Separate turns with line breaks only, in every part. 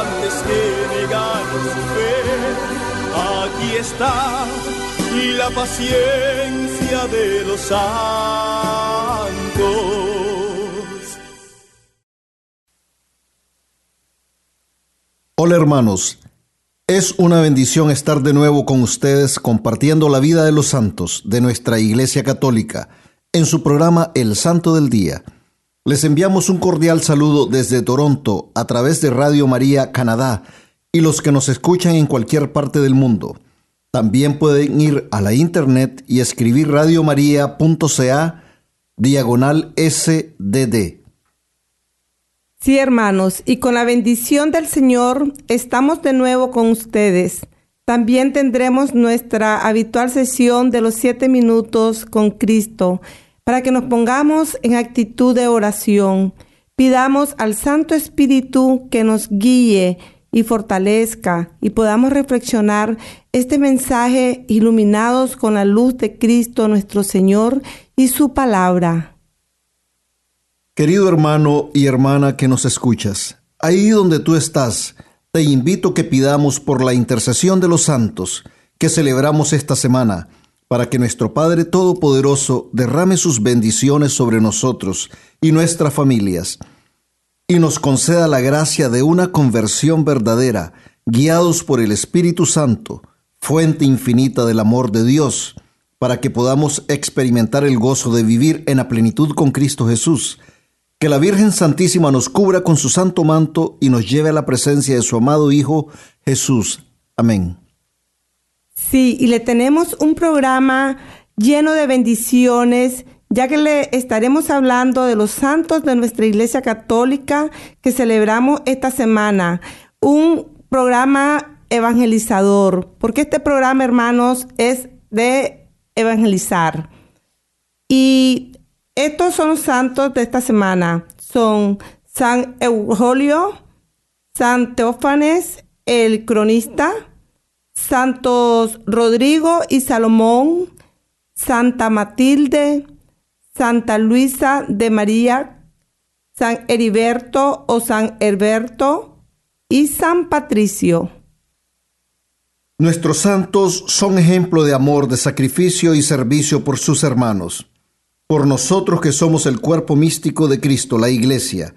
antes que negar su fe. Aquí está la paciencia de los santos.
Hola hermanos, es una bendición estar de nuevo con ustedes compartiendo la vida de los santos de nuestra Iglesia Católica en su programa El Santo del Día. Les enviamos un cordial saludo desde Toronto a través de Radio María Canadá y los que nos escuchan en cualquier parte del mundo. También pueden ir a la internet y escribir radiomaria.ca diagonal SDD.
Sí, hermanos, y con la bendición del Señor estamos de nuevo con ustedes. También tendremos nuestra habitual sesión de los siete minutos con Cristo para que nos pongamos en actitud de oración. Pidamos al Santo Espíritu que nos guíe y fortalezca y podamos reflexionar este mensaje iluminados con la luz de Cristo nuestro Señor y su palabra.
Querido hermano y hermana que nos escuchas, ahí donde tú estás, te invito que pidamos por la intercesión de los santos que celebramos esta semana, para que nuestro Padre Todopoderoso derrame sus bendiciones sobre nosotros y nuestras familias, y nos conceda la gracia de una conversión verdadera, guiados por el Espíritu Santo, fuente infinita del amor de Dios, para que podamos experimentar el gozo de vivir en la plenitud con Cristo Jesús, que la Virgen Santísima nos cubra con su santo manto y nos lleve a la presencia de su amado Hijo Jesús. Amén.
Sí, y le tenemos un programa lleno de bendiciones, ya que le estaremos hablando de los santos de nuestra Iglesia Católica que celebramos esta semana. Un programa evangelizador, porque este programa, hermanos, es de evangelizar. Y estos son los santos de esta semana. Son San Eulogio, San Teófanes, el cronista, Santos Rodrigo y Salomón, Santa Matilde, Santa Luisa de María, San Heriberto o San Herberto y San Patricio.
Nuestros santos son ejemplo de amor, de sacrificio y servicio por sus hermanos por nosotros que somos el cuerpo místico de Cristo, la Iglesia.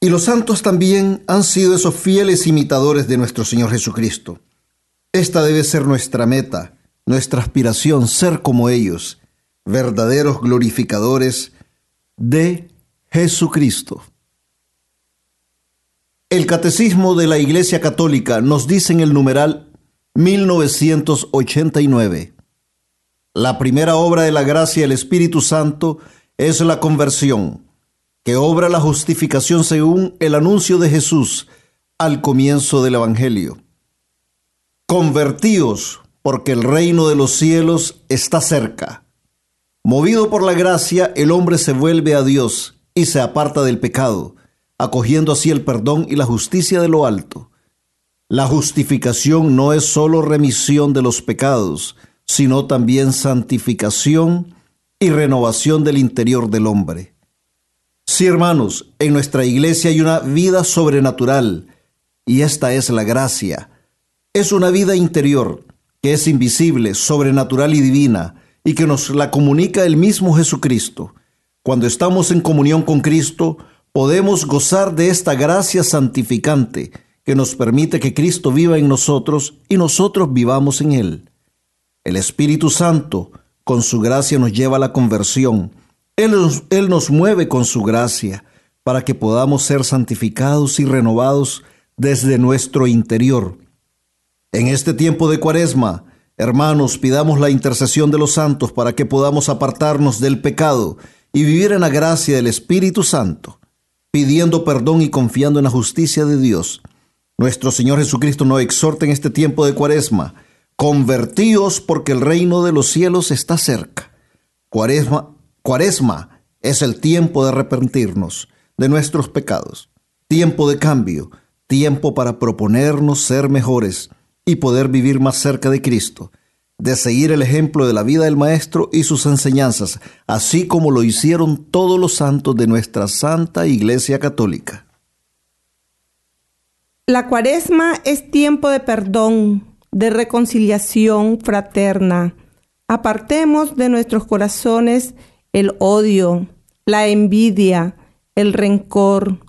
Y los santos también han sido esos fieles imitadores de nuestro Señor Jesucristo. Esta debe ser nuestra meta, nuestra aspiración, ser como ellos, verdaderos glorificadores de Jesucristo. El Catecismo de la Iglesia Católica nos dice en el numeral 1989. La primera obra de la gracia del Espíritu Santo es la conversión, que obra la justificación según el anuncio de Jesús al comienzo del Evangelio. Convertíos, porque el reino de los cielos está cerca. Movido por la gracia, el hombre se vuelve a Dios y se aparta del pecado, acogiendo así el perdón y la justicia de lo alto. La justificación no es sólo remisión de los pecados, sino también santificación y renovación del interior del hombre. Sí, hermanos, en nuestra iglesia hay una vida sobrenatural, y esta es la gracia. Es una vida interior que es invisible, sobrenatural y divina, y que nos la comunica el mismo Jesucristo. Cuando estamos en comunión con Cristo, podemos gozar de esta gracia santificante que nos permite que Cristo viva en nosotros y nosotros vivamos en Él. El Espíritu Santo, con su gracia, nos lleva a la conversión. Él nos, Él nos mueve con su gracia para que podamos ser santificados y renovados desde nuestro interior. En este tiempo de cuaresma, hermanos, pidamos la intercesión de los santos para que podamos apartarnos del pecado y vivir en la gracia del Espíritu Santo, pidiendo perdón y confiando en la justicia de Dios. Nuestro Señor Jesucristo nos exhorta en este tiempo de cuaresma, convertíos porque el reino de los cielos está cerca. Cuaresma, cuaresma es el tiempo de arrepentirnos de nuestros pecados, tiempo de cambio, tiempo para proponernos ser mejores y poder vivir más cerca de Cristo, de seguir el ejemplo de la vida del Maestro y sus enseñanzas, así como lo hicieron todos los santos de nuestra Santa Iglesia Católica.
La cuaresma es tiempo de perdón, de reconciliación fraterna. Apartemos de nuestros corazones el odio, la envidia, el rencor,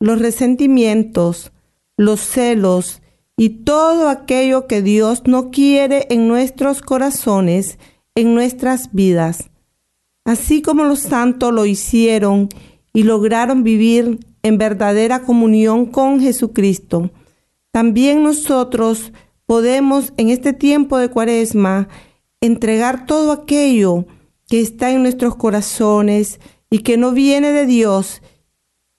los resentimientos, los celos y todo aquello que Dios no quiere en nuestros corazones, en nuestras vidas. Así como los santos lo hicieron y lograron vivir en verdadera comunión con Jesucristo. También nosotros podemos en este tiempo de cuaresma entregar todo aquello que está en nuestros corazones y que no viene de Dios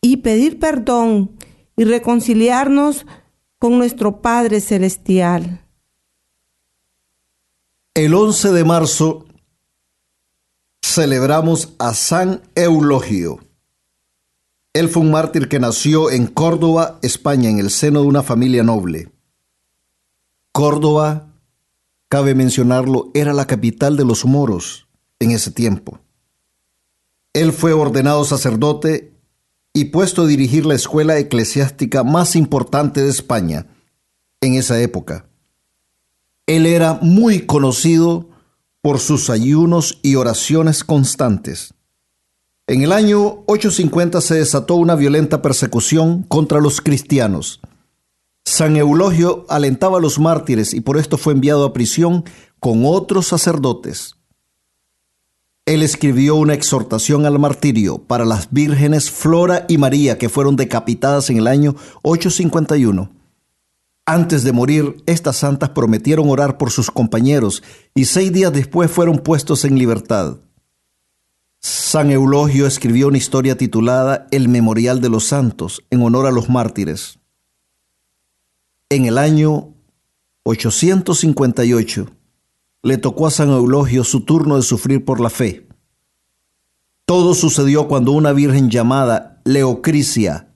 y pedir perdón y reconciliarnos con nuestro Padre Celestial.
El 11 de marzo celebramos a San Eulogio. Él fue un mártir que nació en Córdoba, España, en el seno de una familia noble. Córdoba, cabe mencionarlo, era la capital de los moros en ese tiempo. Él fue ordenado sacerdote y puesto a dirigir la escuela eclesiástica más importante de España en esa época. Él era muy conocido por sus ayunos y oraciones constantes. En el año 850 se desató una violenta persecución contra los cristianos. San Eulogio alentaba a los mártires y por esto fue enviado a prisión con otros sacerdotes. Él escribió una exhortación al martirio para las vírgenes Flora y María que fueron decapitadas en el año 851. Antes de morir, estas santas prometieron orar por sus compañeros y seis días después fueron puestos en libertad. San Eulogio escribió una historia titulada El Memorial de los Santos en honor a los mártires. En el año 858 le tocó a San Eulogio su turno de sufrir por la fe. Todo sucedió cuando una virgen llamada Leocrisia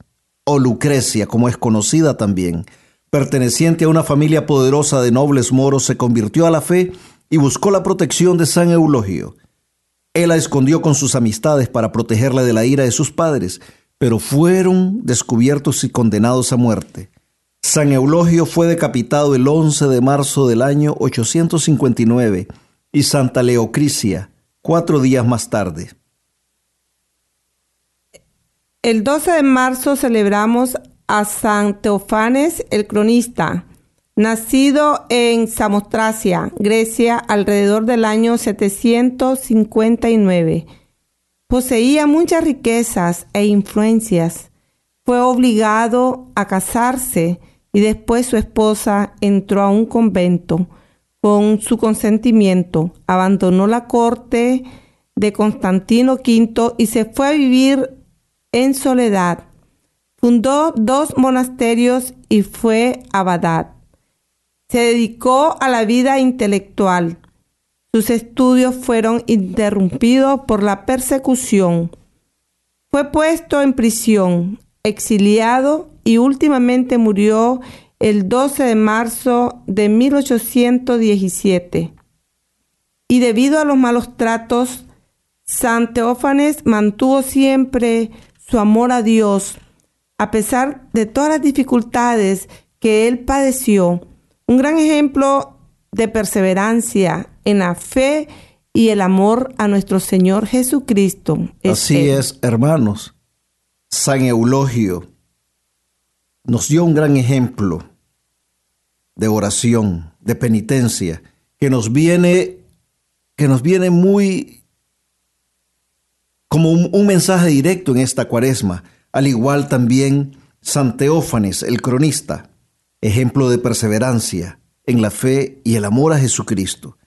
o Lucrecia, como es conocida también, perteneciente a una familia poderosa de nobles moros, se convirtió a la fe y buscó la protección de San Eulogio. Él la escondió con sus amistades para protegerla de la ira de sus padres, pero fueron descubiertos y condenados a muerte. San Eulogio fue decapitado el 11 de marzo del año 859 y Santa Leocrisia cuatro días más tarde.
El 12 de marzo celebramos a San Teofanes el cronista, Nacido en Samotracia, Grecia, alrededor del año 759. Poseía muchas riquezas e influencias. Fue obligado a casarse y después su esposa entró a un convento. Con su consentimiento, abandonó la corte de Constantino V y se fue a vivir en soledad. Fundó dos monasterios y fue abadad. Se dedicó a la vida intelectual. Sus estudios fueron interrumpidos por la persecución. Fue puesto en prisión, exiliado y últimamente murió el 12 de marzo de 1817. Y debido a los malos tratos, San Teófanes mantuvo siempre su amor a Dios, a pesar de todas las dificultades que él padeció un gran ejemplo de perseverancia en la fe y el amor a nuestro Señor Jesucristo.
Así es, hermanos. San Eulogio, nos dio un gran ejemplo de oración, de penitencia, que nos viene, que nos viene muy como un, un mensaje directo en esta cuaresma, al igual también San Teófanes, el cronista, ejemplo de perseverancia en la fe y el amor a Jesucristo.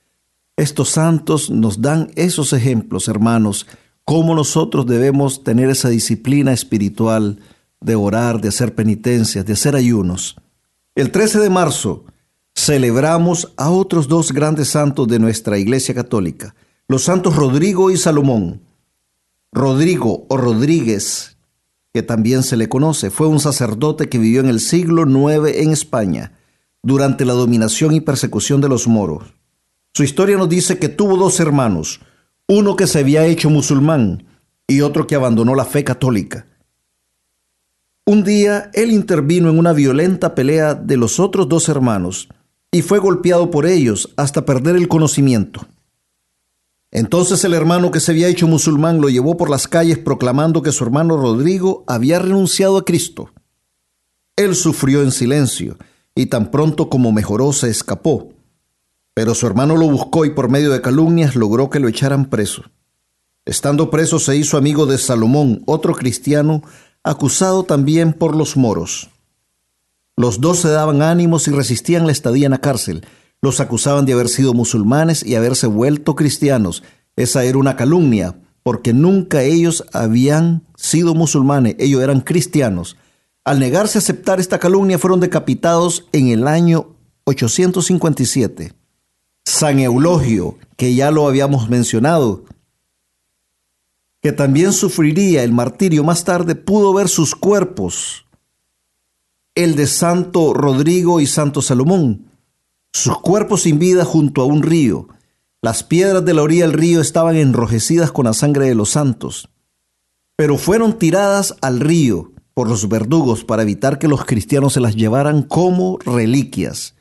Estos santos nos dan esos ejemplos, hermanos, cómo nosotros debemos tener esa disciplina espiritual de orar, de hacer penitencias, de hacer ayunos. El 13 de marzo celebramos a otros dos grandes santos de nuestra Iglesia Católica, los santos Rodrigo y Salomón. Rodrigo o Rodríguez, que también se le conoce, fue un sacerdote que vivió en el siglo IX en España, durante la dominación y persecución de los moros. Su historia nos dice que tuvo dos hermanos, uno que se había hecho musulmán y otro que abandonó la fe católica. Un día él intervino en una violenta pelea de los otros dos hermanos y fue golpeado por ellos hasta perder el conocimiento. Entonces el hermano que se había hecho musulmán lo llevó por las calles proclamando que su hermano Rodrigo había renunciado a Cristo. Él sufrió en silencio y tan pronto como mejoró se escapó. Pero su hermano lo buscó y por medio de calumnias logró que lo echaran preso. Estando preso se hizo amigo de Salomón, otro cristiano, acusado también por los moros. Los dos se daban ánimos y resistían la estadía en la cárcel. Los acusaban de haber sido musulmanes y haberse vuelto cristianos. Esa era una calumnia, porque nunca ellos habían sido musulmanes, ellos eran cristianos. Al negarse a aceptar esta calumnia fueron decapitados en el año 857. San Eulogio, que ya lo habíamos mencionado, que también sufriría el martirio más tarde, pudo ver sus cuerpos, el de Santo Rodrigo y Santo Salomón, sus cuerpos sin vida junto a un río. Las piedras de la orilla del río estaban enrojecidas con la sangre de los santos, pero fueron tiradas al río por los verdugos para evitar que los cristianos se las llevaran como reliquias.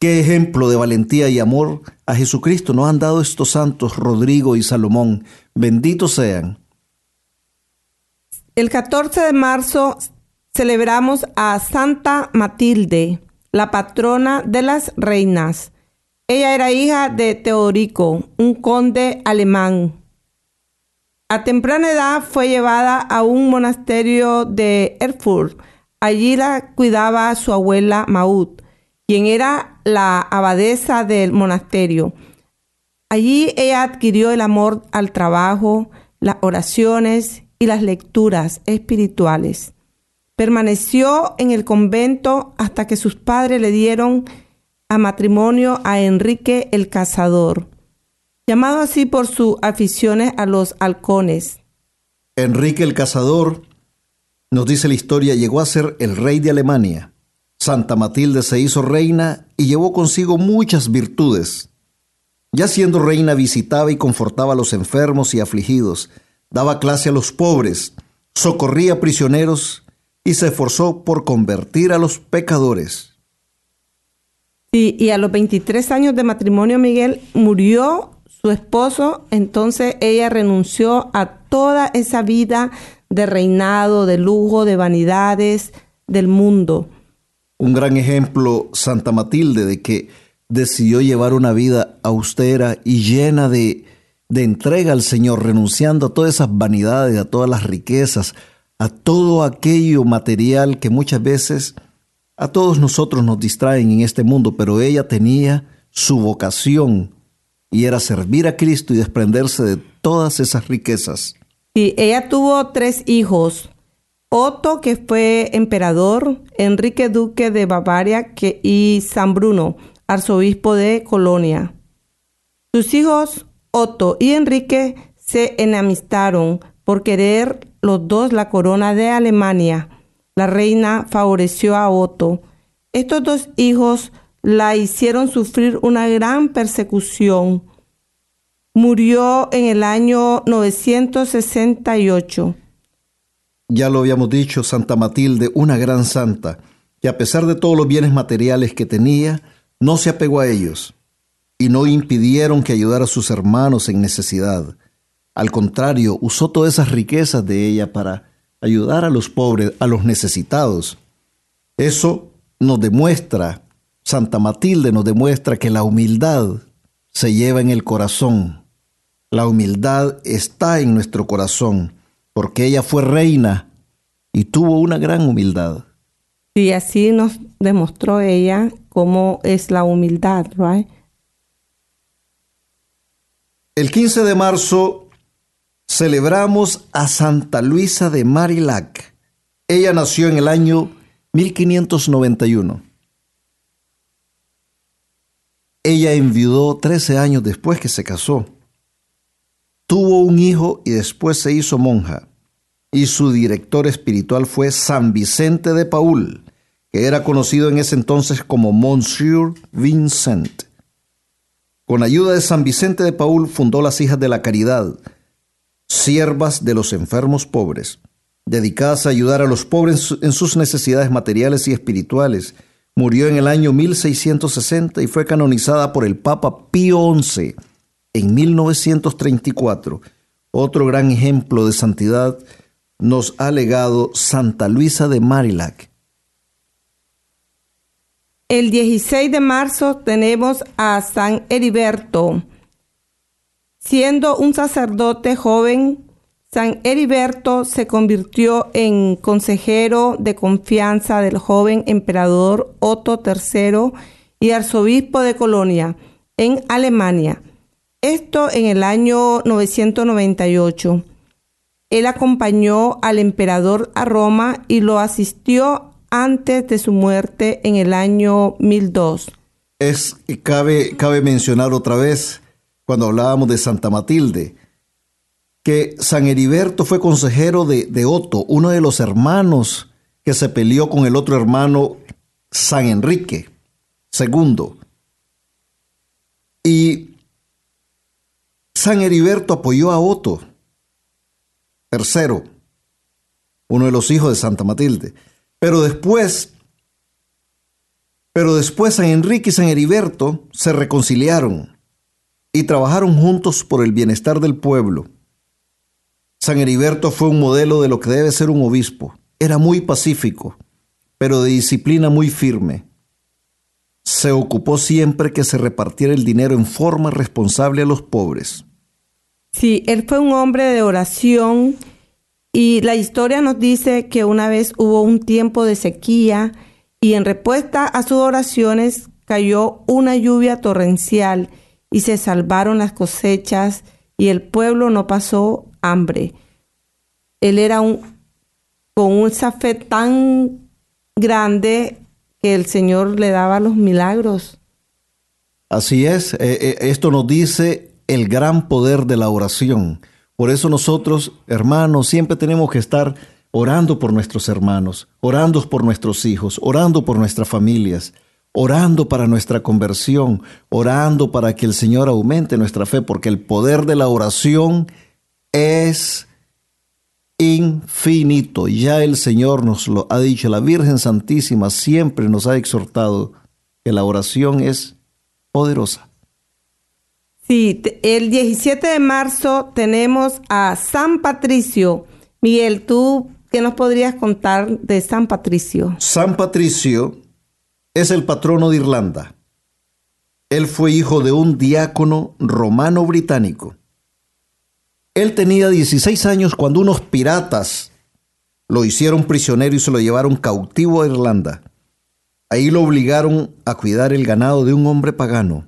Qué ejemplo de valentía y amor a Jesucristo nos han dado estos santos Rodrigo y Salomón. Benditos sean.
El 14 de marzo celebramos a Santa Matilde, la patrona de las reinas. Ella era hija de Teodorico, un conde alemán. A temprana edad fue llevada a un monasterio de Erfurt. Allí la cuidaba su abuela Maud, quien era la abadesa del monasterio. Allí ella adquirió el amor al trabajo, las oraciones y las lecturas espirituales. Permaneció en el convento hasta que sus padres le dieron a matrimonio a Enrique el Cazador, llamado así por sus aficiones a los halcones.
Enrique el Cazador, nos dice la historia, llegó a ser el rey de Alemania. Santa Matilde se hizo reina y llevó consigo muchas virtudes. Ya siendo reina visitaba y confortaba a los enfermos y afligidos, daba clase a los pobres, socorría prisioneros y se esforzó por convertir a los pecadores.
Y a los 23 años de matrimonio, Miguel, murió su esposo, entonces ella renunció a toda esa vida de reinado, de lujo, de vanidades del mundo.
Un gran ejemplo, Santa Matilde, de que decidió llevar una vida austera y llena de, de entrega al Señor, renunciando a todas esas vanidades, a todas las riquezas, a todo aquello material que muchas veces a todos nosotros nos distraen en este mundo, pero ella tenía su vocación y era servir a Cristo y desprenderse de todas esas riquezas.
Sí, ella tuvo tres hijos. Otto, que fue emperador, Enrique Duque de Bavaria y San Bruno, arzobispo de Colonia. Sus hijos, Otto y Enrique, se enamistaron por querer los dos la corona de Alemania. La reina favoreció a Otto. Estos dos hijos la hicieron sufrir una gran persecución. Murió en el año 968.
Ya lo habíamos dicho, Santa Matilde, una gran santa, que a pesar de todos los bienes materiales que tenía, no se apegó a ellos y no impidieron que ayudara a sus hermanos en necesidad. Al contrario, usó todas esas riquezas de ella para ayudar a los pobres, a los necesitados. Eso nos demuestra, Santa Matilde nos demuestra que la humildad se lleva en el corazón. La humildad está en nuestro corazón, porque ella fue reina y tuvo una gran humildad.
Y así nos demostró ella cómo es la humildad, right?
El 15 de marzo celebramos a Santa Luisa de Marilac. Ella nació en el año 1591. Ella enviudó 13 años después que se casó. Tuvo un hijo y después se hizo monja. Y su director espiritual fue San Vicente de Paul, que era conocido en ese entonces como Monsieur Vincent. Con ayuda de San Vicente de Paul fundó las Hijas de la Caridad, siervas de los enfermos pobres, dedicadas a ayudar a los pobres en sus necesidades materiales y espirituales. Murió en el año 1660 y fue canonizada por el Papa Pío XI en 1934. Otro gran ejemplo de santidad nos ha legado Santa Luisa de Marilac,
el 16 de marzo tenemos a San Heriberto. Siendo un sacerdote joven, San Heriberto se convirtió en consejero de confianza del joven emperador Otto III y arzobispo de Colonia, en Alemania. Esto en el año 998. Él acompañó al emperador a Roma y lo asistió antes de su muerte en el año 1002.
Es, cabe, cabe mencionar otra vez, cuando hablábamos de Santa Matilde, que San Heriberto fue consejero de, de Otto, uno de los hermanos que se peleó con el otro hermano, San Enrique II. Y San Heriberto apoyó a Otto, tercero, uno de los hijos de Santa Matilde. Pero después, pero después San Enrique y San Heriberto se reconciliaron y trabajaron juntos por el bienestar del pueblo. San Heriberto fue un modelo de lo que debe ser un obispo. Era muy pacífico, pero de disciplina muy firme. Se ocupó siempre que se repartiera el dinero en forma responsable a los pobres.
Sí, él fue un hombre de oración y la historia nos dice que una vez hubo un tiempo de sequía y en respuesta a sus oraciones cayó una lluvia torrencial y se salvaron las cosechas y el pueblo no pasó hambre. Él era un con un fe tan grande que el Señor le daba los milagros.
Así es, eh, eh, esto nos dice el gran poder de la oración. Por eso nosotros, hermanos, siempre tenemos que estar orando por nuestros hermanos, orando por nuestros hijos, orando por nuestras familias, orando para nuestra conversión, orando para que el Señor aumente nuestra fe, porque el poder de la oración es infinito. Ya el Señor nos lo ha dicho, la Virgen Santísima siempre nos ha exhortado que la oración es poderosa.
Sí, el 17 de marzo tenemos a San Patricio. Miguel, ¿tú qué nos podrías contar de San Patricio?
San Patricio es el patrono de Irlanda. Él fue hijo de un diácono romano británico. Él tenía 16 años cuando unos piratas lo hicieron prisionero y se lo llevaron cautivo a Irlanda. Ahí lo obligaron a cuidar el ganado de un hombre pagano.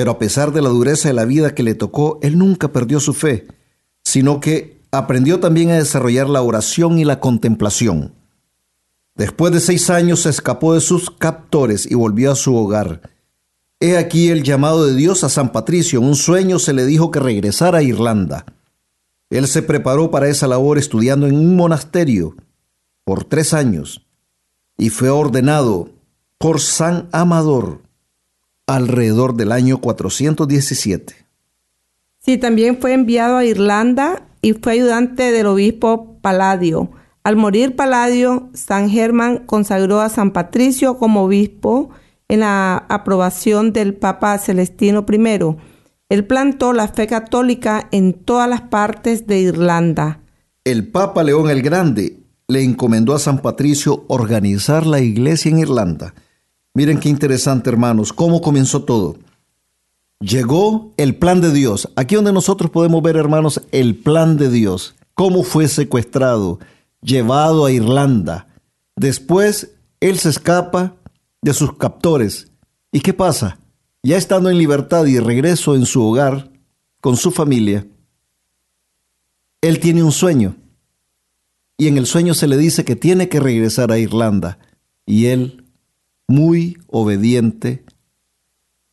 Pero a pesar de la dureza de la vida que le tocó, él nunca perdió su fe, sino que aprendió también a desarrollar la oración y la contemplación. Después de seis años se escapó de sus captores y volvió a su hogar. He aquí el llamado de Dios a San Patricio. En un sueño se le dijo que regresara a Irlanda. Él se preparó para esa labor estudiando en un monasterio por tres años y fue ordenado por San Amador alrededor del año 417.
Sí, también fue enviado a Irlanda y fue ayudante del obispo Paladio. Al morir Paladio, San Germán consagró a San Patricio como obispo en la aprobación del Papa Celestino I. Él plantó la fe católica en todas las partes de Irlanda.
El Papa León el Grande le encomendó a San Patricio organizar la iglesia en Irlanda. Miren qué interesante, hermanos, cómo comenzó todo. Llegó el plan de Dios. Aquí donde nosotros podemos ver, hermanos, el plan de Dios. Cómo fue secuestrado, llevado a Irlanda. Después, él se escapa de sus captores. ¿Y qué pasa? Ya estando en libertad y regreso en su hogar, con su familia, él tiene un sueño. Y en el sueño se le dice que tiene que regresar a Irlanda. Y él, muy obediente,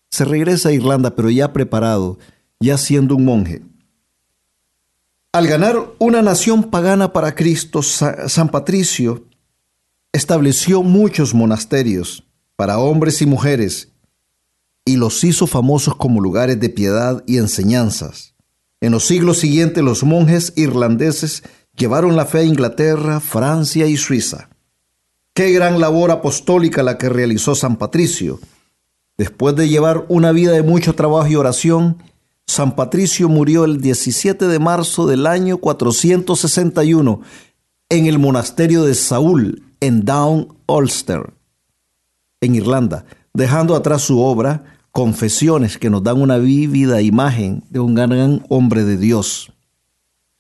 se regresa a Irlanda, pero ya preparado, ya siendo un monje. Al ganar una nación pagana para Cristo, San Patricio estableció muchos monasterios para hombres y mujeres y los hizo famosos como lugares de piedad y enseñanzas. En los siglos siguientes los monjes irlandeses llevaron la fe a Inglaterra, Francia y Suiza. Qué gran labor apostólica la que realizó San Patricio Después de llevar una vida de mucho trabajo y oración, San Patricio murió el 17 de marzo del año 461 en el monasterio de Saúl, en Down Ulster, en Irlanda, dejando atrás su obra Confesiones que nos dan una vívida imagen de un gran hombre de Dios.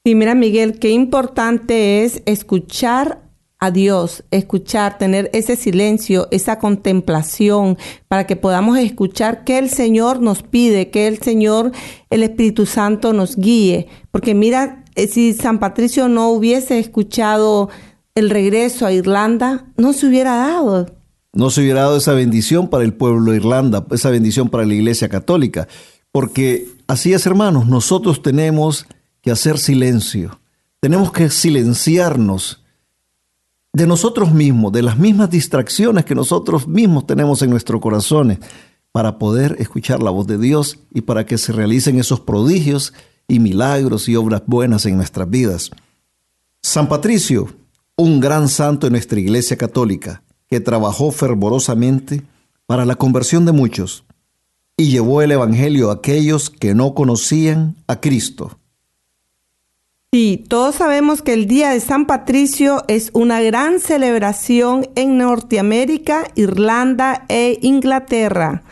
Y mira Miguel, qué importante es escuchar a Dios, escuchar, tener ese silencio, esa contemplación, para que podamos escuchar que el Señor nos pide, que el Señor, el Espíritu Santo nos guíe. Porque mira, eh, si San Patricio no hubiese escuchado el regreso a Irlanda, no se hubiera dado.
No se hubiera dado esa bendición para el pueblo de Irlanda, esa bendición para la Iglesia Católica. Porque así es, hermanos, nosotros tenemos que hacer silencio, tenemos que silenciarnos de nosotros mismos, de las mismas distracciones que nosotros mismos tenemos en nuestros corazones, para poder escuchar la voz de Dios y para que se realicen esos prodigios y milagros y obras buenas en nuestras vidas. San Patricio, un gran santo en nuestra Iglesia Católica, que trabajó fervorosamente para la conversión de muchos y llevó el Evangelio a aquellos que no conocían a Cristo.
Sí, todos sabemos que el Día de San Patricio es una gran celebración en Norteamérica, Irlanda e Inglaterra.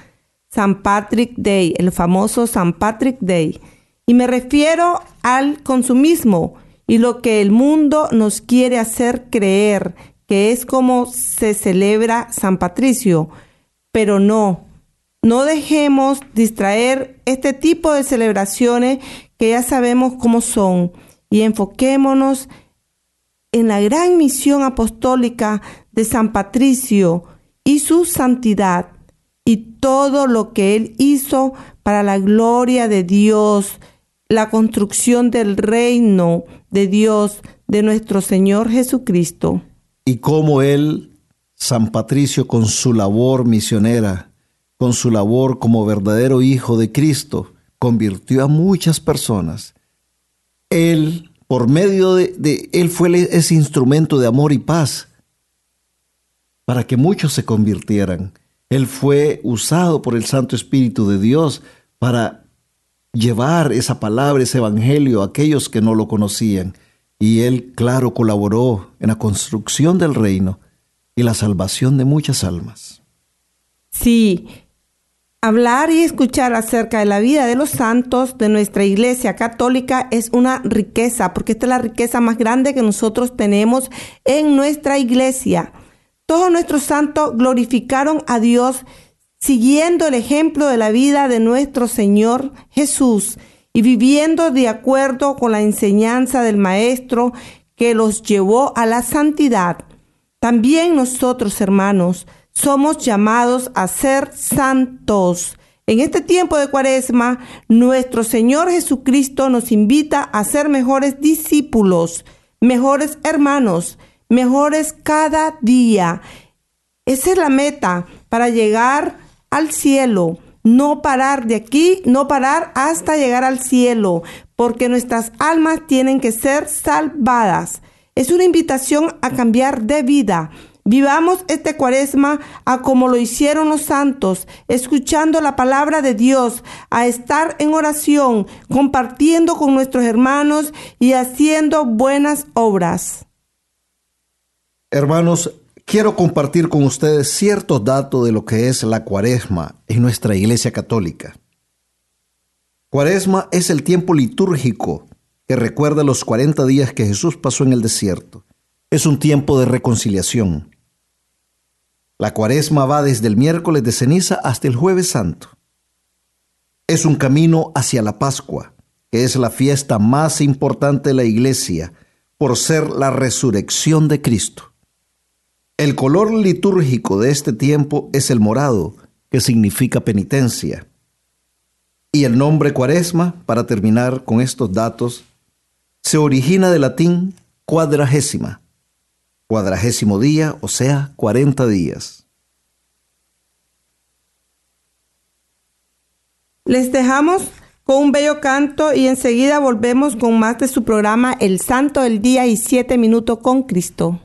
San Patrick Day, el famoso San Patrick Day. Y me refiero al consumismo y lo que el mundo nos quiere hacer creer, que es como se celebra San Patricio. Pero no, no dejemos distraer este tipo de celebraciones que ya sabemos cómo son y enfoquémonos en la gran misión apostólica de San Patricio y su santidad y todo lo que él hizo para la gloria de Dios, la construcción del reino de Dios, de nuestro Señor Jesucristo.
Y cómo él, San Patricio, con su labor misionera, con su labor como verdadero hijo de Cristo, convirtió a muchas personas él, por medio de, Él fue ese instrumento de amor y paz para que muchos se convirtieran. Él fue usado por el Santo Espíritu de Dios para llevar esa palabra, ese evangelio a aquellos que no lo conocían. Y Él, claro, colaboró en la construcción del reino y la salvación de muchas almas.
Sí, Hablar y escuchar acerca de la vida de los santos de nuestra iglesia católica es una riqueza, porque esta es la riqueza más grande que nosotros tenemos en nuestra iglesia. Todos nuestros santos glorificaron a Dios siguiendo el ejemplo de la vida de nuestro Señor Jesús y viviendo de acuerdo con la enseñanza del Maestro que los llevó a la santidad. También nosotros, hermanos, somos llamados a ser santos. En este tiempo de cuaresma, nuestro Señor Jesucristo nos invita a ser mejores discípulos, mejores hermanos, mejores cada día. Esa es la meta para llegar al cielo. No parar de aquí, no parar hasta llegar al cielo, porque nuestras almas tienen que ser salvadas. Es una invitación a cambiar de vida Vivamos este cuaresma a como lo hicieron los santos, escuchando la palabra de Dios, a estar en oración, compartiendo con nuestros hermanos y haciendo buenas obras.
Hermanos, quiero compartir con ustedes ciertos datos de lo que es la cuaresma en nuestra Iglesia Católica. Cuaresma es el tiempo litúrgico que recuerda los 40 días que Jesús pasó en el desierto. Es un tiempo de reconciliación. La cuaresma va desde el miércoles de ceniza hasta el jueves santo. Es un camino hacia la Pascua, que es la fiesta más importante de la iglesia por ser la resurrección de Cristo. El color litúrgico de este tiempo es el morado, que significa penitencia. Y el nombre cuaresma, para terminar con estos datos, se origina del latín cuadragésima, cuadragésimo día, o sea, 40 días.
Les dejamos con un bello canto y enseguida volvemos con más de su programa El Santo del Día y Siete Minutos con Cristo.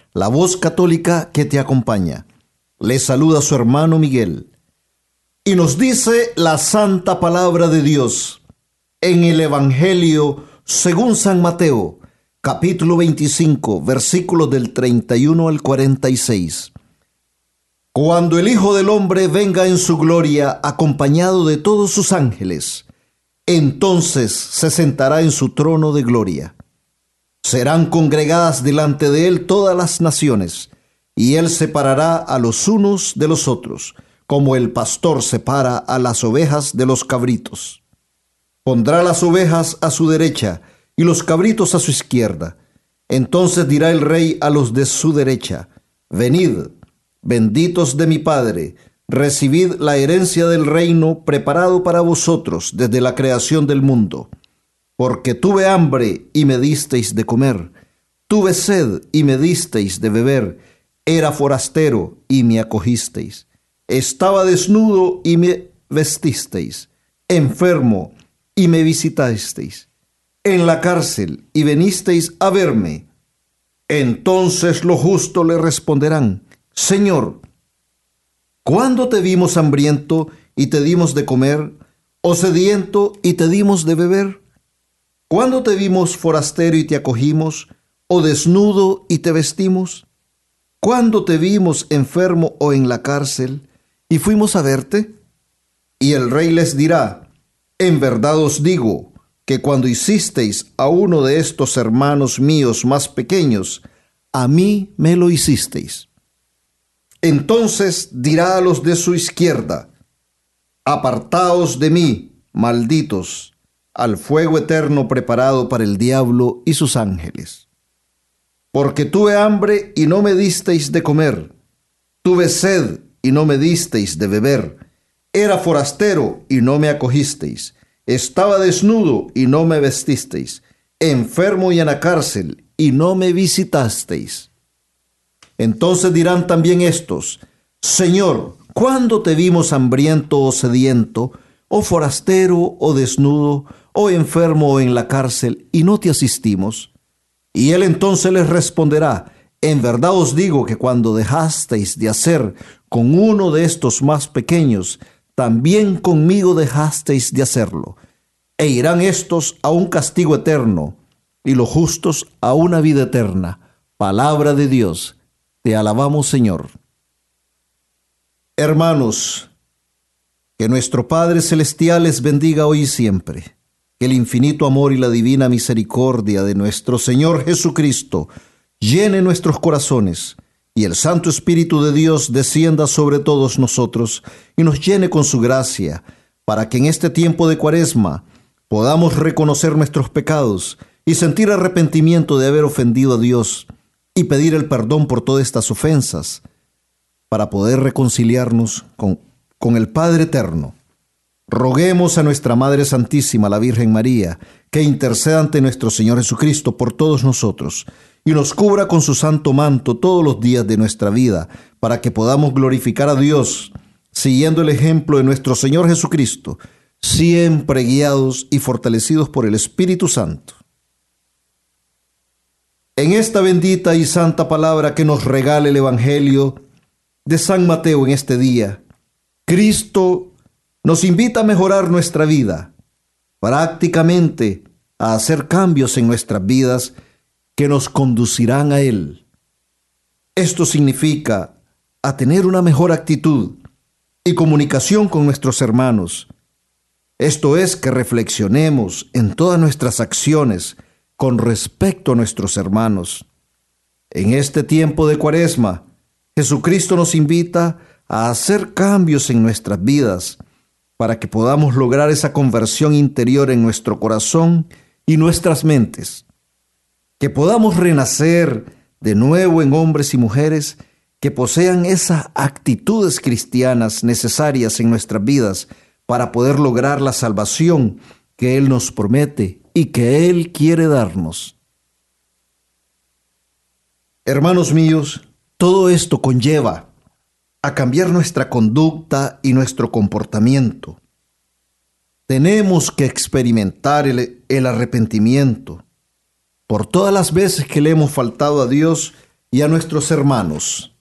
la voz católica que te acompaña. Les saluda su hermano Miguel. Y nos dice la santa palabra de Dios en el Evangelio según San Mateo, capítulo 25, versículos del 31 al 46. Cuando el Hijo del Hombre venga en su gloria acompañado de todos sus ángeles, entonces se sentará en su trono de gloria. Serán congregadas delante de él todas las naciones, y él separará a los unos de los otros, como el pastor separa a las ovejas de los cabritos. Pondrá las ovejas a su derecha y los cabritos a su izquierda. Entonces dirá el rey a los de su derecha, Venid, benditos de mi Padre, recibid la herencia del reino preparado para vosotros desde la creación del mundo. Porque tuve hambre y me disteis de comer, tuve sed y me disteis de beber, era forastero y me acogisteis, estaba desnudo y me vestisteis, enfermo y me visitasteis. En la cárcel y venisteis a verme. Entonces los justos le responderán, Señor, ¿cuándo te vimos hambriento y te dimos de comer, o sediento y te dimos de beber? ¿Cuándo te vimos forastero y te acogimos, o desnudo y te vestimos? ¿Cuándo te vimos enfermo o en la cárcel y fuimos a verte? Y el rey les dirá, en verdad os digo, que cuando hicisteis a uno de estos hermanos míos más pequeños, a mí me lo hicisteis. Entonces dirá a los de su izquierda, Apartaos de mí, malditos, al fuego eterno preparado para el diablo y sus ángeles. Porque tuve hambre y no me disteis de comer, tuve sed y no me disteis de beber, era forastero y no me acogisteis estaba desnudo y no me vestisteis, enfermo y en la cárcel y no me visitasteis. Entonces dirán también estos, Señor, ¿cuándo te vimos hambriento o sediento, o forastero o desnudo, o enfermo o en la cárcel, y no te asistimos? Y él entonces les responderá, en verdad os digo que cuando dejasteis de hacer con uno de estos más pequeños, también conmigo dejasteis de hacerlo. E irán estos a un castigo eterno y los justos a una vida eterna. Palabra de Dios. Te alabamos, Señor. Hermanos, que nuestro Padre Celestial les bendiga hoy y siempre. El infinito amor y la divina misericordia de nuestro Señor Jesucristo llene nuestros corazones y el Santo Espíritu de Dios descienda sobre todos nosotros y nos llene con su gracia, para que en este tiempo de cuaresma podamos reconocer nuestros pecados y sentir arrepentimiento de haber ofendido a Dios y pedir el perdón por todas estas ofensas, para poder reconciliarnos con, con el Padre Eterno. Roguemos a nuestra Madre Santísima, la Virgen María, que interceda ante nuestro Señor Jesucristo por todos nosotros y nos cubra con su santo manto todos los días de nuestra vida, para que podamos glorificar a Dios, siguiendo el ejemplo de nuestro Señor Jesucristo, siempre guiados y fortalecidos por el Espíritu Santo. En esta bendita y santa palabra que nos regala el Evangelio de San Mateo en este día, Cristo nos invita a mejorar nuestra vida, prácticamente a hacer cambios en nuestras vidas, que nos conducirán a Él. Esto significa a tener una mejor actitud y comunicación con nuestros hermanos. Esto es que reflexionemos en todas nuestras acciones con respecto a nuestros hermanos. En este tiempo de cuaresma, Jesucristo nos invita a hacer cambios en nuestras vidas para que podamos lograr esa conversión interior en nuestro corazón y nuestras mentes que podamos renacer de nuevo en hombres y mujeres que posean esas actitudes cristianas necesarias en nuestras vidas para poder lograr la salvación que Él nos promete y que Él quiere darnos. Hermanos míos, todo esto conlleva a cambiar nuestra conducta y nuestro comportamiento. Tenemos que experimentar el, el, arrepentimiento por todas las veces que le hemos faltado a Dios y a nuestros hermanos.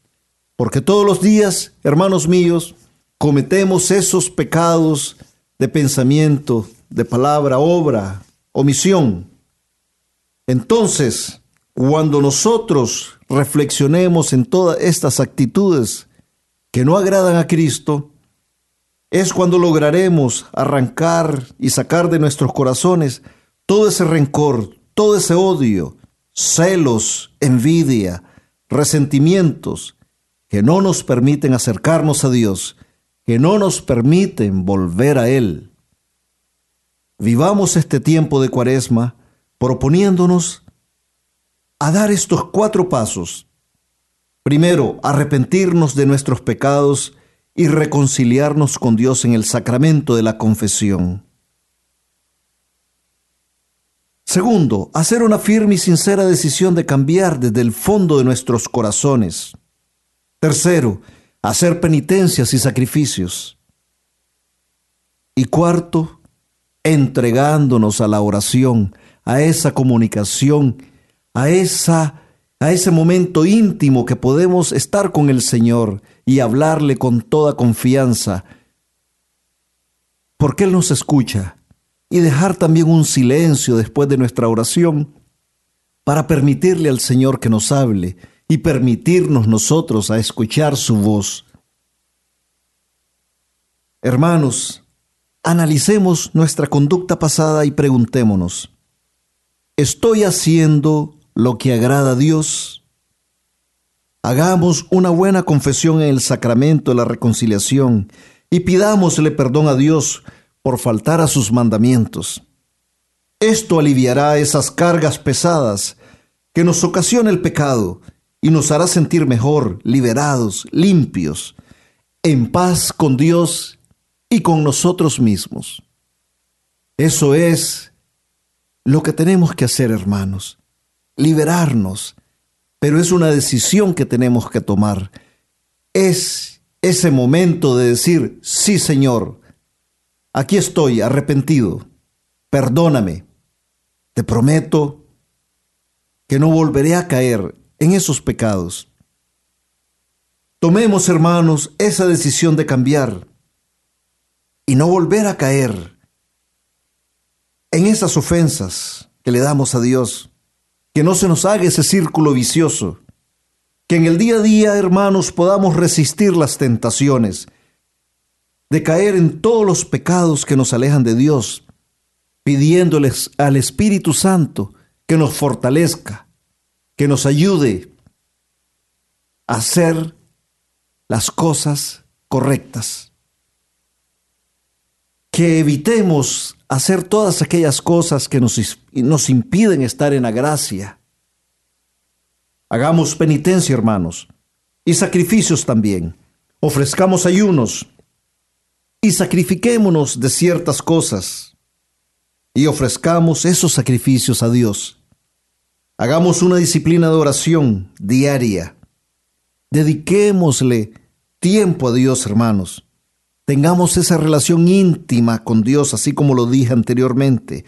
Porque todos los días, hermanos míos, cometemos esos pecados de pensamiento, de palabra, obra, omisión. Entonces, cuando nosotros reflexionemos en todas estas actitudes que no agradan a Cristo, es cuando lograremos arrancar y sacar de nuestros corazones todo ese rencor, todo ese odio, celos, envidia, resentimientos que no nos permiten acercarnos a Dios, que no nos permiten volver a Él. Vivamos este tiempo de cuaresma proponiéndonos a dar estos cuatro pasos. Primero, arrepentirnos de nuestros pecados y reconciliarnos con Dios en el sacramento de la confesión. Segundo, hacer una firme y sincera decisión de cambiar desde el fondo de nuestros corazones. Tercero, hacer penitencias y sacrificios. Y cuarto, entregándonos a la oración, a esa comunicación, a esa a ese momento íntimo que podemos estar con el Señor y hablarle con toda confianza, porque Él nos escucha, y dejar también un silencio después de nuestra oración para permitirle al Señor que nos hable y permitirnos nosotros a escuchar su voz. Hermanos, analicemos nuestra conducta pasada y preguntémonos, ¿estoy haciendo lo que agrada a Dios? Hagamos una buena confesión en el sacramento de la reconciliación y pidámosle perdón a Dios por faltar a sus mandamientos. Esto aliviará esas cargas pesadas que nos ocasiona el pecado y nos hará sentir mejor, liberados, limpios, en paz con Dios y con nosotros mismos. Eso es lo que tenemos que hacer, hermanos, liberarnos, pero es una decisión que tenemos que tomar. Es ese momento de decir, sí Señor, aquí estoy arrepentido, perdóname, te prometo que no volveré a caer en esos pecados. Tomemos, hermanos, esa decisión de cambiar y no volver a caer en esas ofensas que le damos a Dios. Que no se nos haga ese círculo vicioso. Que en el día a día, hermanos, podamos resistir las tentaciones de caer en todos los pecados que nos alejan de Dios, pidiéndoles al Espíritu Santo que nos fortalezca, que nos ayude a hacer las cosas correctas. Que evitemos hacer todas aquellas cosas que nos, nos impiden estar en la gracia. Hagamos penitencia, hermanos, y sacrificios también. Ofrezcamos ayunos y sacrifiquémonos de ciertas cosas y ofrezcamos esos sacrificios a Dios. Hagamos una disciplina de oración diaria. Dediquémosle tiempo a Dios, hermanos. Tengamos esa relación íntima con Dios, así como lo dije anteriormente,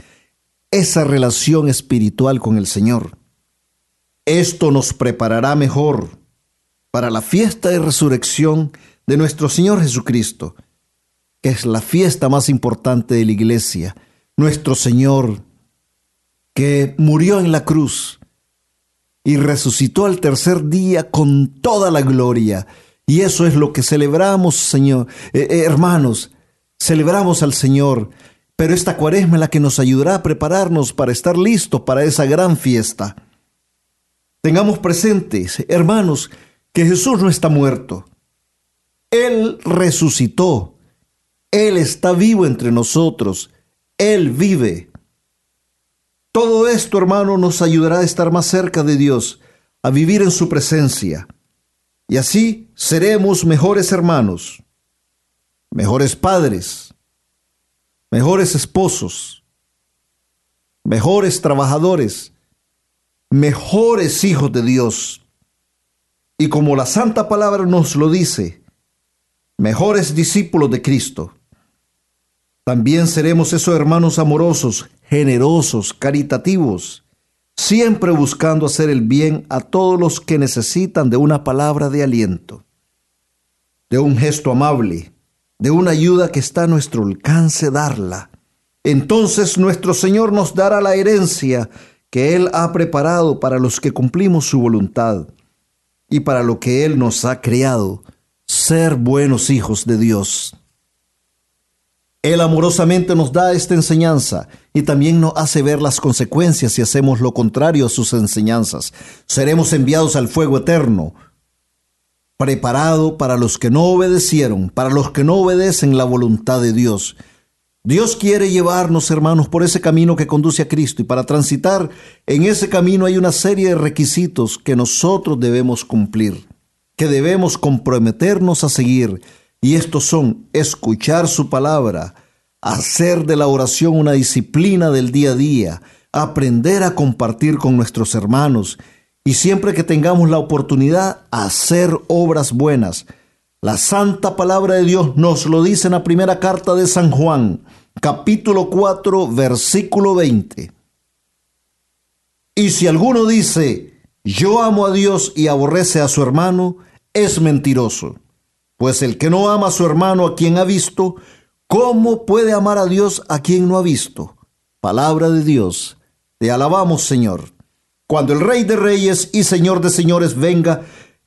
esa relación espiritual con el Señor. Esto nos preparará mejor para la fiesta de resurrección de nuestro Señor Jesucristo, que es la fiesta más importante de la iglesia. Nuestro Señor, que murió en la cruz, y resucitó al tercer día con toda la gloria. Y eso es lo que celebramos, Señor. Eh, eh, hermanos, celebramos al Señor, pero esta cuaresma es la que nos ayudará a prepararnos para estar listos para esa gran fiesta. Tengamos presentes, hermanos, que Jesús no está muerto. Él resucitó. Él está vivo entre nosotros. Él vive. Todo esto, hermano, nos ayudará a estar más cerca de Dios, a vivir en su presencia. Y así seremos mejores hermanos, mejores padres, mejores esposos, mejores trabajadores, mejores hijos de Dios. y como la santa palabra nos lo dice, mejores discípulos de Cristo. También seremos esos hermanos amorosos, generosos, caritativos, siempre buscando hacer el bien a todos los que necesitan de una palabra de aliento, de un gesto amable, de una ayuda que está a nuestro alcance darla. Entonces nuestro Señor nos dará la herencia que Él ha preparado para los que cumplimos su voluntad y para lo que Él nos ha creado, ser buenos hijos de Dios. Él amorosamente nos da esta enseñanza y también nos hace ver las consecuencias si hacemos lo contrario a sus enseñanzas. Seremos enviados al fuego eterno, preparado para los que no obedecieron, para los que no obedecen la voluntad de Dios. Dios quiere llevarnos, hermanos, por ese camino que conduce a Cristo y para transitar en ese camino hay una serie de requisitos que nosotros debemos cumplir, que debemos comprometernos a seguir y estos son escuchar su palabra, hacer de la oración una disciplina del día a día, aprender a compartir con nuestros hermanos y siempre que tengamos la oportunidad, hacer obras buenas. La santa palabra de Dios nos lo dice en la primera carta de San Juan, capítulo 4, versículo 20. Y si alguno dice, yo amo a Dios y aborrece a su hermano, es mentiroso. Pues el que no ama a su hermano a quien ha visto, ¿cómo puede amar a Dios a quien no ha visto? Palabra de Dios. Te alabamos, Señor. Cuando el Rey de Reyes y Señor de Señores venga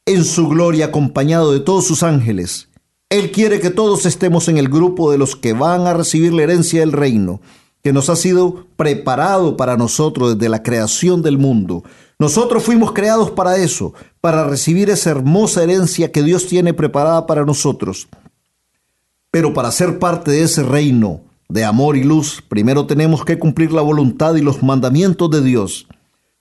en su gloria acompañado de todos sus ángeles, Él quiere que todos estemos en el grupo de los que van a recibir la herencia del reino, que nos ha sido preparado para nosotros desde la creación del mundo. Nosotros fuimos creados para eso, para recibir esa hermosa herencia que Dios tiene preparada para nosotros. Pero para ser parte de ese reino de amor y luz, primero tenemos que cumplir la voluntad y los mandamientos de Dios.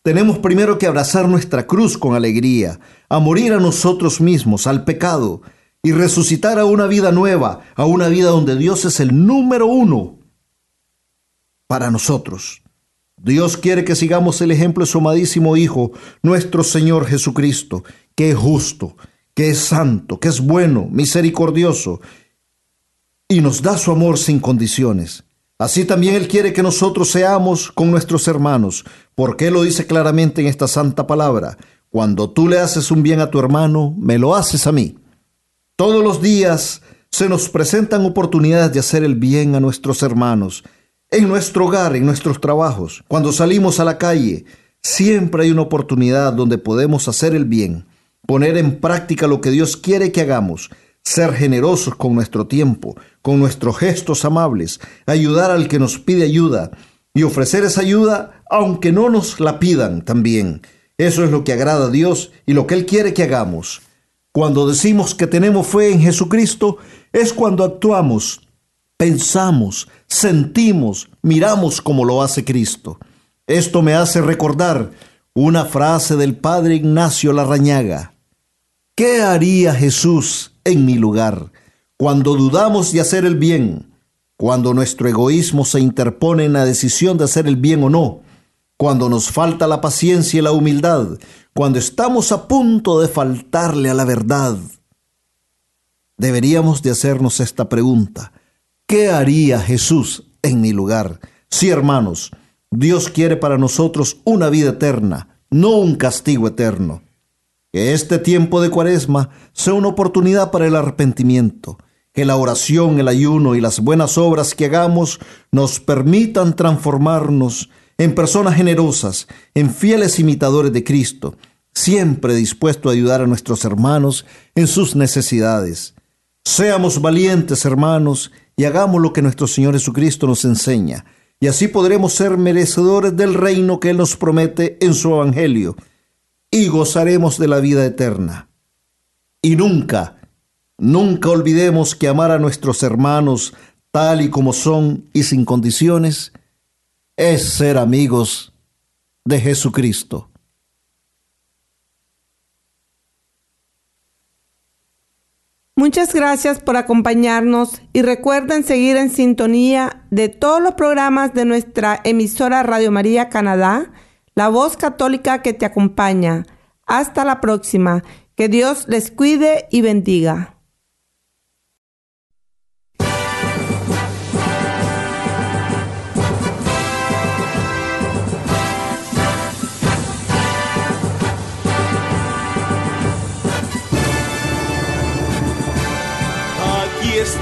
Tenemos primero que abrazar nuestra cruz con alegría, a morir a nosotros mismos, al pecado, y resucitar a una vida nueva, a una vida donde Dios es el número uno para nosotros. Dios quiere que sigamos el ejemplo de su amadísimo Hijo, nuestro Señor Jesucristo, que es justo, que es santo, que es bueno, misericordioso, y nos da su amor sin condiciones. Así también Él quiere que nosotros seamos con nuestros hermanos, porque Él lo dice claramente en esta santa palabra. Cuando tú le haces un bien a tu hermano, me lo haces a mí. Todos los días se nos presentan oportunidades de hacer el bien a nuestros hermanos, en nuestro hogar, en nuestros trabajos, cuando salimos a la calle, siempre hay una oportunidad donde podemos hacer el bien, poner en práctica lo que Dios quiere que hagamos, ser generosos con nuestro tiempo, con nuestros gestos amables, ayudar al que nos pide ayuda y ofrecer esa ayuda aunque no nos la pidan también. Eso es lo que agrada a Dios y lo que Él quiere que hagamos. Cuando decimos que tenemos fe en Jesucristo, es cuando actuamos pensamos, sentimos, miramos como lo hace Cristo. Esto me hace recordar una frase del padre Ignacio Larrañaga. ¿Qué haría Jesús en mi lugar cuando dudamos de hacer el bien, cuando nuestro egoísmo se interpone en la decisión de hacer el bien o no, cuando nos falta la paciencia y la humildad, cuando estamos a punto de faltarle a la verdad? Deberíamos de hacernos esta pregunta. ¿Qué haría Jesús en mi lugar? Sí, hermanos, Dios quiere para nosotros una vida eterna, no un castigo eterno. Que este tiempo de cuaresma sea una oportunidad para el arrepentimiento, que la oración, el ayuno y las buenas obras que hagamos nos permitan transformarnos en personas generosas, en fieles imitadores de Cristo, siempre dispuestos a ayudar a nuestros hermanos en sus necesidades. Seamos valientes, hermanos, y hagamos lo que nuestro Señor Jesucristo nos enseña, y así podremos ser merecedores del reino que Él nos promete en su Evangelio, y gozaremos de la vida eterna. Y nunca, nunca olvidemos que amar a nuestros hermanos tal y como son y sin condiciones es ser amigos de Jesucristo.
Muchas gracias por acompañarnos y recuerden seguir en sintonía de todos los programas de nuestra emisora Radio María Canadá, la voz católica que te acompaña. Hasta la próxima Que Dios les cuide y bendiga.